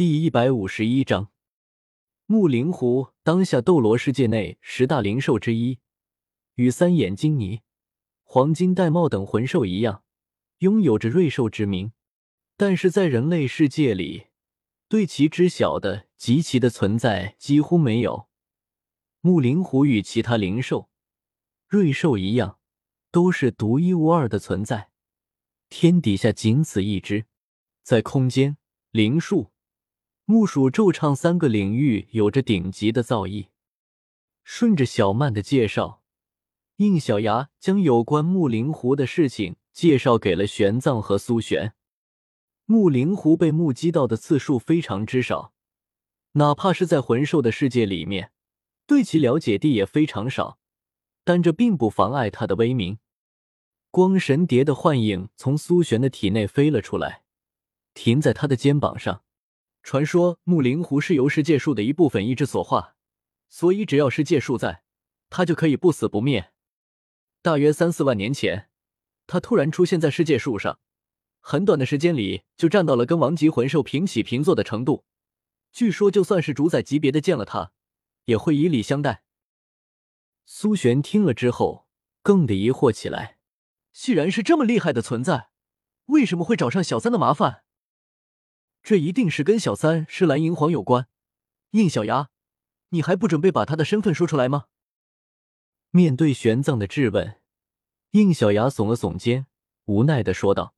第一百五十一章，木灵狐当下斗罗世界内十大灵兽之一，与三眼金尼、黄金玳瑁等魂兽一样，拥有着瑞兽之名。但是在人类世界里，对其知晓的及其的存在几乎没有。木灵狐与其他灵兽、瑞兽一样，都是独一无二的存在，天底下仅此一只，在空间、灵术。木属咒唱三个领域有着顶级的造诣。顺着小曼的介绍，应小牙将有关木灵狐的事情介绍给了玄奘和苏玄。木灵狐被目击到的次数非常之少，哪怕是在魂兽的世界里面，对其了解地也非常少。但这并不妨碍他的威名。光神蝶的幻影从苏玄的体内飞了出来，停在他的肩膀上。传说木灵狐是由世界树的一部分意志所化，所以只要世界树在，它就可以不死不灭。大约三四万年前，它突然出现在世界树上，很短的时间里就站到了跟王级魂兽平起平坐的程度。据说，就算是主宰级别的见了它，也会以礼相待。苏璇听了之后，更得疑惑起来：既然是这么厉害的存在，为什么会找上小三的麻烦？这一定是跟小三是蓝银皇有关。应小牙，你还不准备把他的身份说出来吗？面对玄奘的质问，应小牙耸了耸肩，无奈的说道：“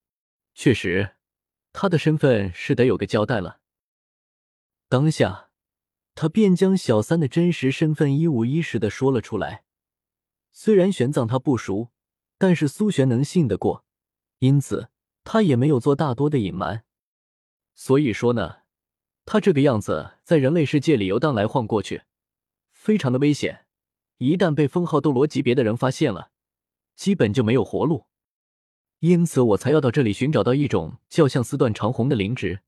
确实，他的身份是得有个交代了。”当下，他便将小三的真实身份一五一十的说了出来。虽然玄奘他不熟，但是苏玄能信得过，因此他也没有做大多的隐瞒。所以说呢，他这个样子在人类世界里游荡来晃过去，非常的危险。一旦被封号斗罗级别的人发现了，基本就没有活路。因此我才要到这里寻找到一种叫像丝断长虹的灵植，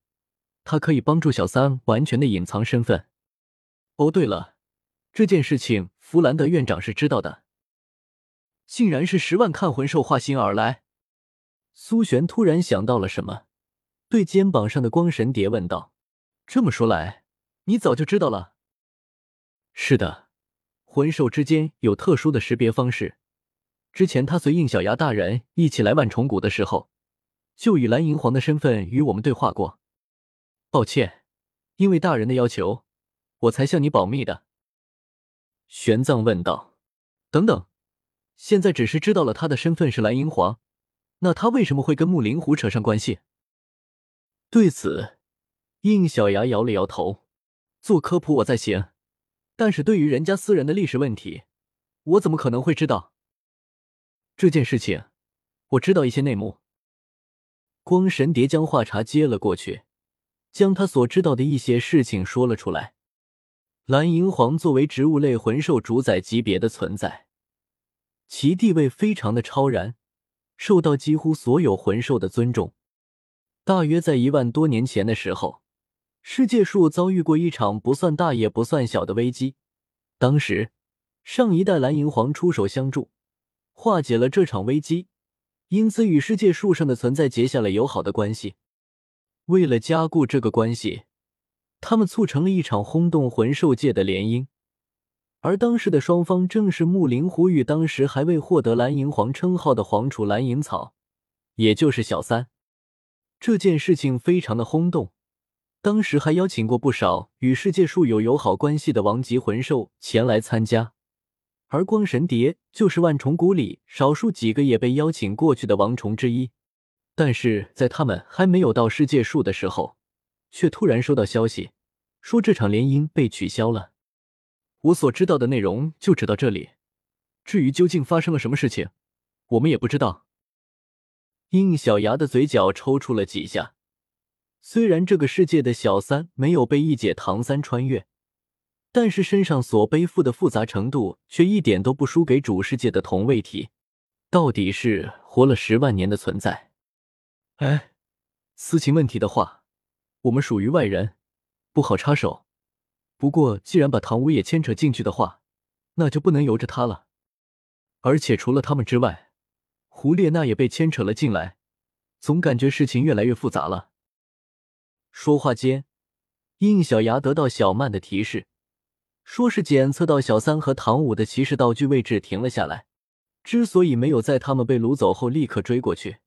它可以帮助小三完全的隐藏身份。哦，对了，这件事情弗兰德院长是知道的。竟然是十万看魂兽化形而来，苏璇突然想到了什么。对肩膀上的光神蝶问道：“这么说来，你早就知道了？”“是的，魂兽之间有特殊的识别方式。之前他随应小牙大人一起来万重谷的时候，就以蓝银皇的身份与我们对话过。抱歉，因为大人的要求，我才向你保密的。”玄奘问道：“等等，现在只是知道了他的身份是蓝银皇，那他为什么会跟木灵狐扯上关系？”对此，应小牙摇了摇头。做科普我在行，但是对于人家私人的历史问题，我怎么可能会知道？这件事情，我知道一些内幕。光神蝶将话茬接了过去，将他所知道的一些事情说了出来。蓝银皇作为植物类魂兽主宰级别的存在，其地位非常的超然，受到几乎所有魂兽的尊重。大约在一万多年前的时候，世界树遭遇过一场不算大也不算小的危机。当时，上一代蓝银皇出手相助，化解了这场危机，因此与世界树上的存在结下了友好的关系。为了加固这个关系，他们促成了一场轰动魂兽界的联姻。而当时的双方正是木灵狐与当时还未获得蓝银皇称号的皇储蓝银草，也就是小三。这件事情非常的轰动，当时还邀请过不少与世界树有友好关系的王级魂兽前来参加，而光神蝶就是万重谷里少数几个也被邀请过去的王虫之一。但是在他们还没有到世界树的时候，却突然收到消息，说这场联姻被取消了。我所知道的内容就只到这里，至于究竟发生了什么事情，我们也不知道。应小牙的嘴角抽搐了几下，虽然这个世界的小三没有被一解唐三穿越，但是身上所背负的复杂程度却一点都不输给主世界的同位体，到底是活了十万年的存在。哎，私情问题的话，我们属于外人，不好插手。不过既然把唐五也牵扯进去的话，那就不能由着他了。而且除了他们之外，胡列娜也被牵扯了进来，总感觉事情越来越复杂了。说话间，应小牙得到小曼的提示，说是检测到小三和唐五的骑士道具位置停了下来。之所以没有在他们被掳走后立刻追过去，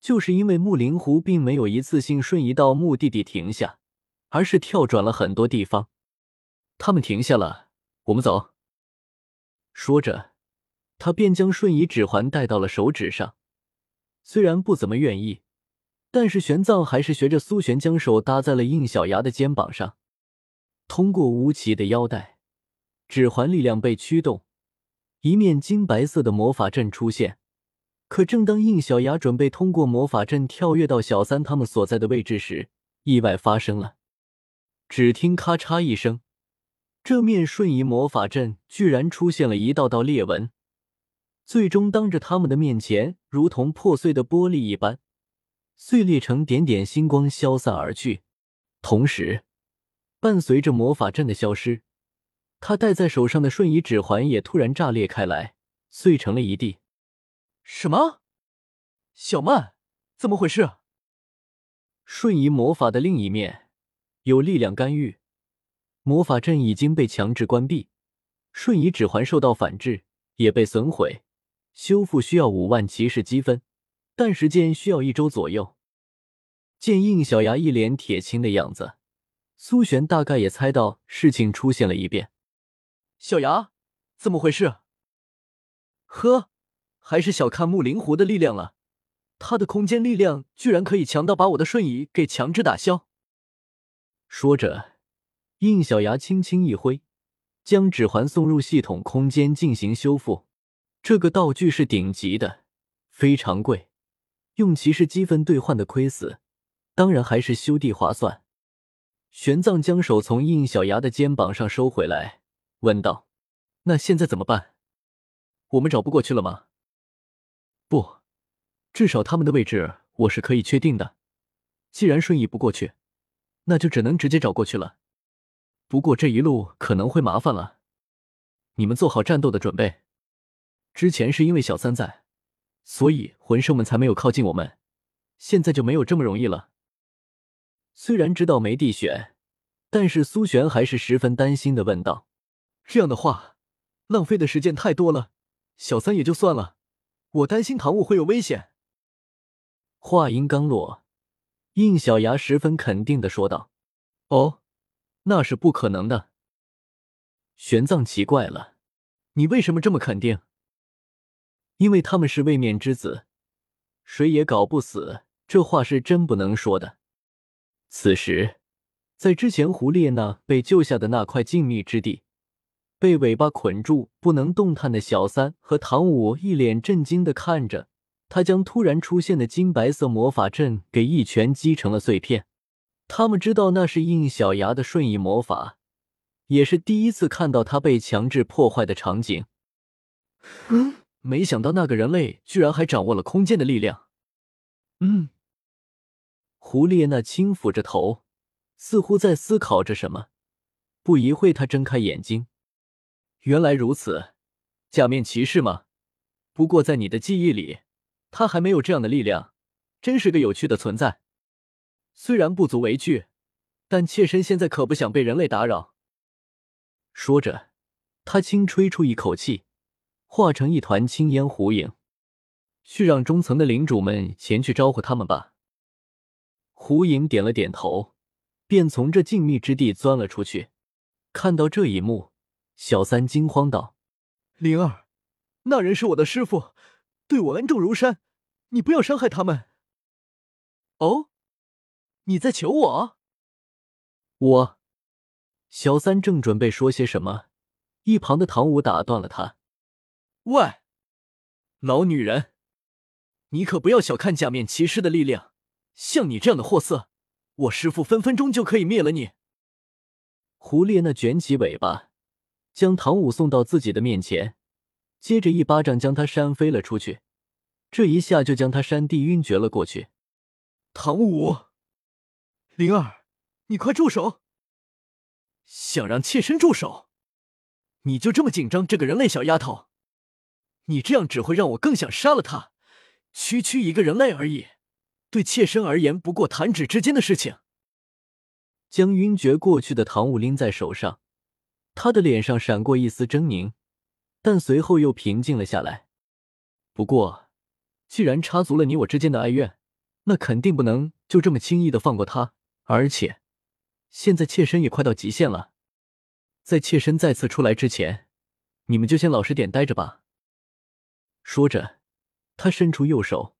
就是因为木灵狐并没有一次性瞬移到目的地停下，而是跳转了很多地方。他们停下了，我们走。说着，他便将瞬移指环戴到了手指上。虽然不怎么愿意，但是玄奘还是学着苏璇将手搭在了应小牙的肩膀上。通过吴奇的腰带，指环力量被驱动。一面金白色的魔法阵出现，可正当应小牙准备通过魔法阵跳跃到小三他们所在的位置时，意外发生了。只听咔嚓一声，这面瞬移魔法阵居然出现了一道道裂纹，最终当着他们的面前，如同破碎的玻璃一般，碎裂成点点星光，消散而去。同时，伴随着魔法阵的消失。他戴在手上的瞬移指环也突然炸裂开来，碎成了一地。什么？小曼，怎么回事？瞬移魔法的另一面有力量干预，魔法阵已经被强制关闭，瞬移指环受到反制，也被损毁，修复需要五万骑士积分，但时间需要一周左右。见应小牙一脸铁青的样子，苏璇大概也猜到事情出现了一变。小牙，怎么回事？呵，还是小看木灵狐的力量了。他的空间力量居然可以强到把我的瞬移给强制打消。说着，应小牙轻轻一挥，将指环送入系统空间进行修复。这个道具是顶级的，非常贵，用骑士积分兑换的亏死，当然还是修地划算。玄奘将手从应小牙的肩膀上收回来。问道：“那现在怎么办？我们找不过去了吗？”“不，至少他们的位置我是可以确定的。既然瞬移不过去，那就只能直接找过去了。不过这一路可能会麻烦了，你们做好战斗的准备。之前是因为小三在，所以魂兽们才没有靠近我们，现在就没有这么容易了。”虽然知道没地选，但是苏璇还是十分担心的问道。这样的话，浪费的时间太多了。小三也就算了，我担心唐舞会有危险。话音刚落，应小牙十分肯定的说道：“哦，那是不可能的。”玄奘奇怪了：“你为什么这么肯定？”因为他们是位面之子，谁也搞不死。这话是真不能说的。此时，在之前胡列娜被救下的那块静谧之地。被尾巴捆住不能动弹的小三和唐舞一脸震惊的看着他，将突然出现的金白色魔法阵给一拳击成了碎片。他们知道那是应小牙的瞬移魔法，也是第一次看到他被强制破坏的场景。嗯，没想到那个人类居然还掌握了空间的力量。嗯，胡列娜轻抚着头，似乎在思考着什么。不一会，他睁开眼睛。原来如此，假面骑士吗？不过在你的记忆里，他还没有这样的力量，真是个有趣的存在。虽然不足为惧，但妾身现在可不想被人类打扰。说着，他轻吹出一口气，化成一团青烟弧影，去让中层的领主们前去招呼他们吧。胡影点了点头，便从这静谧之地钻了出去。看到这一幕。小三惊慌道：“灵儿，那人是我的师傅，对我恩重如山，你不要伤害他们。”“哦，你在求我？”我，小三正准备说些什么，一旁的唐舞打断了他：“喂，老女人，你可不要小看假面骑士的力量，像你这样的货色，我师傅分分钟就可以灭了你。”胡列娜卷起尾巴。将唐舞送到自己的面前，接着一巴掌将他扇飞了出去，这一下就将他扇地晕厥了过去。唐舞，灵儿，你快住手！想让妾身住手？你就这么紧张这个人类小丫头？你这样只会让我更想杀了他。区区一个人类而已，对妾身而言不过弹指之间的事情。将晕厥过去的唐舞拎在手上，他的脸上闪过一丝狰狞，但随后又平静了下来。不过，既然插足了你我之间的哀怨，那肯定不能就这么轻易的放过他。而且，现在妾身也快到极限了，在妾身再次出来之前，你们就先老实点待着吧。说着，他伸出右手。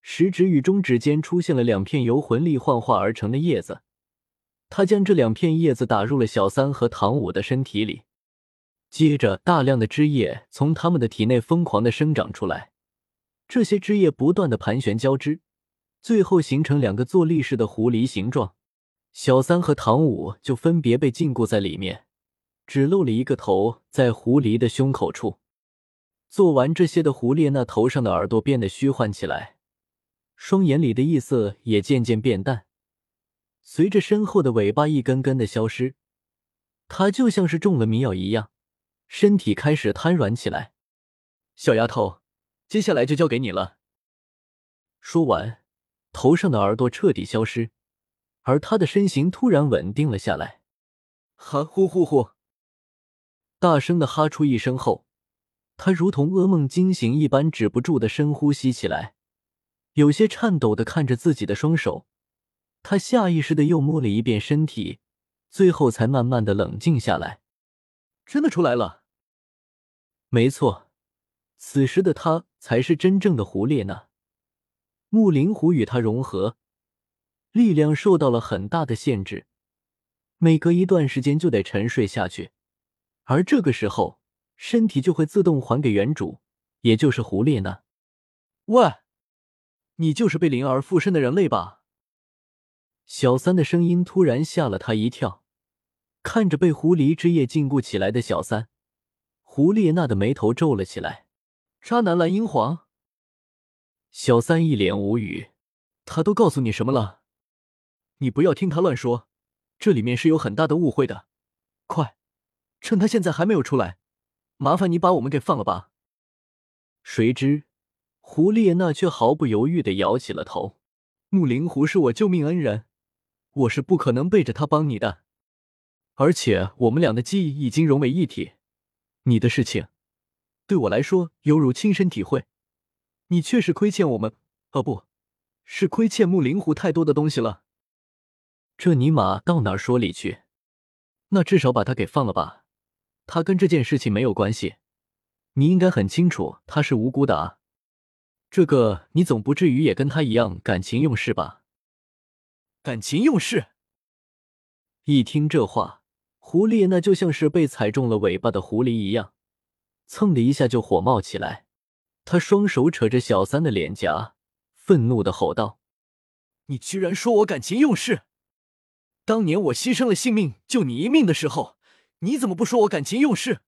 食指与中指间出现了两片由魂力幻化而成的叶子，他将这两片叶子打入了小三和唐舞的身体里，接着大量的汁液从他们的体内疯狂的生长出来，这些汁液不断的盘旋交织，最后形成两个坐立式的狐狸形状，小三和唐舞就分别被禁锢在里面，只露了一个头在狐狸的胸口处。做完这些的胡列娜头上的耳朵变得虚幻起来。双眼里的异色也渐渐变淡，随着身后的尾巴一根根的消失，它就像是中了迷药一样，身体开始瘫软起来。小丫头，接下来就交给你了。说完，头上的耳朵彻底消失，而他的身形突然稳定了下来。哈呼呼呼，大声的哈出一声后，他如同噩梦惊醒一般，止不住的深呼吸起来。有些颤抖的看着自己的双手，他下意识的又摸了一遍身体，最后才慢慢的冷静下来。真的出来了，没错，此时的他才是真正的胡列娜。木灵狐与他融合，力量受到了很大的限制，每隔一段时间就得沉睡下去，而这个时候身体就会自动还给原主，也就是胡列娜。喂。你就是被灵儿附身的人类吧？小三的声音突然吓了他一跳，看着被狐狸之夜禁锢起来的小三，胡列娜的眉头皱了起来。渣男蓝英皇，小三一脸无语。他都告诉你什么了？你不要听他乱说，这里面是有很大的误会的。快，趁他现在还没有出来，麻烦你把我们给放了吧。谁知。胡列娜却毫不犹豫的摇起了头。木灵狐是我救命恩人，我是不可能背着他帮你的。而且我们俩的记忆已经融为一体，你的事情对我来说犹如亲身体会。你确实亏欠我们，哦，不是亏欠木灵狐太多的东西了。这尼玛到哪说理去？那至少把他给放了吧，他跟这件事情没有关系。你应该很清楚他是无辜的啊。这个你总不至于也跟他一样感情用事吧？感情用事。一听这话，狐狸那就像是被踩中了尾巴的狐狸一样，蹭的一下就火冒起来。他双手扯着小三的脸颊，愤怒的吼道：“你居然说我感情用事！当年我牺牲了性命救你一命的时候，你怎么不说我感情用事？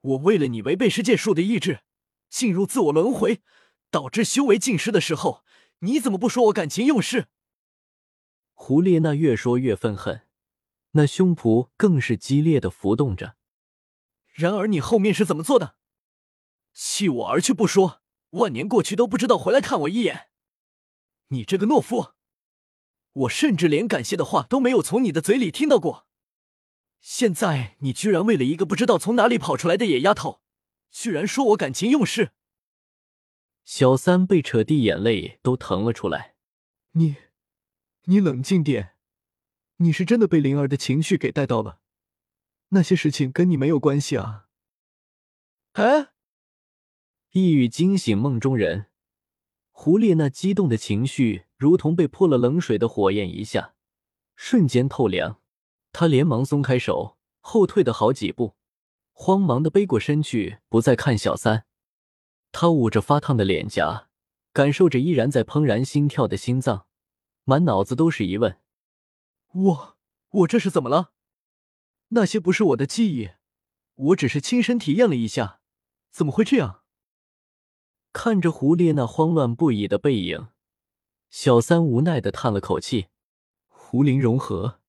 我为了你违背世界树的意志，进入自我轮回。”导致修为尽失的时候，你怎么不说我感情用事？胡列娜越说越愤恨，那胸脯更是激烈的浮动着。然而你后面是怎么做的？弃我而去不说，万年过去都不知道回来看我一眼。你这个懦夫！我甚至连感谢的话都没有从你的嘴里听到过。现在你居然为了一个不知道从哪里跑出来的野丫头，居然说我感情用事！小三被扯地，眼泪都疼了出来。你，你冷静点，你是真的被灵儿的情绪给带到了，那些事情跟你没有关系啊。哎，一语惊醒梦中人，胡列那激动的情绪如同被泼了冷水的火焰一下，瞬间透凉。他连忙松开手，后退的好几步，慌忙的背过身去，不再看小三。他捂着发烫的脸颊，感受着依然在怦然心跳的心脏，满脑子都是疑问：我我这是怎么了？那些不是我的记忆，我只是亲身体验了一下，怎么会这样？看着胡列那慌乱不已的背影，小三无奈的叹了口气：胡灵融合，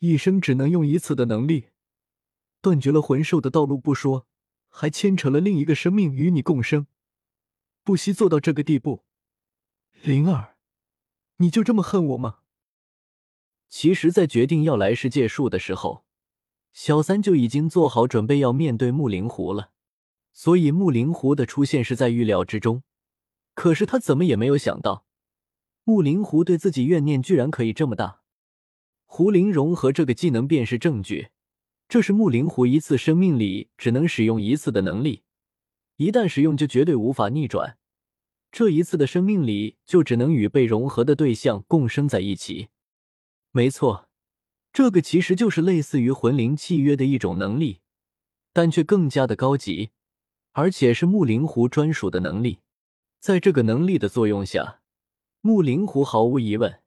一生只能用一次的能力，断绝了魂兽的道路不说。还牵扯了另一个生命与你共生，不惜做到这个地步，灵儿，你就这么恨我吗？其实，在决定要来世界树的时候，小三就已经做好准备要面对木灵狐了。所以，木灵狐的出现是在预料之中。可是他怎么也没有想到，木灵狐对自己怨念居然可以这么大。狐灵融合这个技能便是证据，这是木灵狐一次生命里只能使用一次的能力，一旦使用就绝对无法逆转。这一次的生命里就只能与被融合的对象共生在一起。没错，这个其实就是类似于魂灵契约的一种能力，但却更加的高级，而且是木灵狐专属的能力。在这个能力的作用下，木灵狐毫无疑问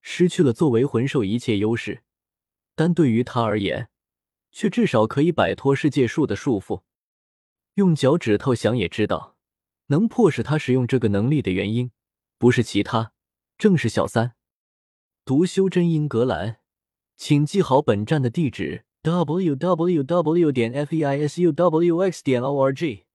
失去了作为魂兽一切优势，但对于他而言，却至少可以摆脱世界树的束缚。用脚趾头想也知道，能迫使他使用这个能力的原因，不是其他，正是小三。读修真英格兰，请记好本站的地址：w w w. 点 f e i s u w x. 点 o r g。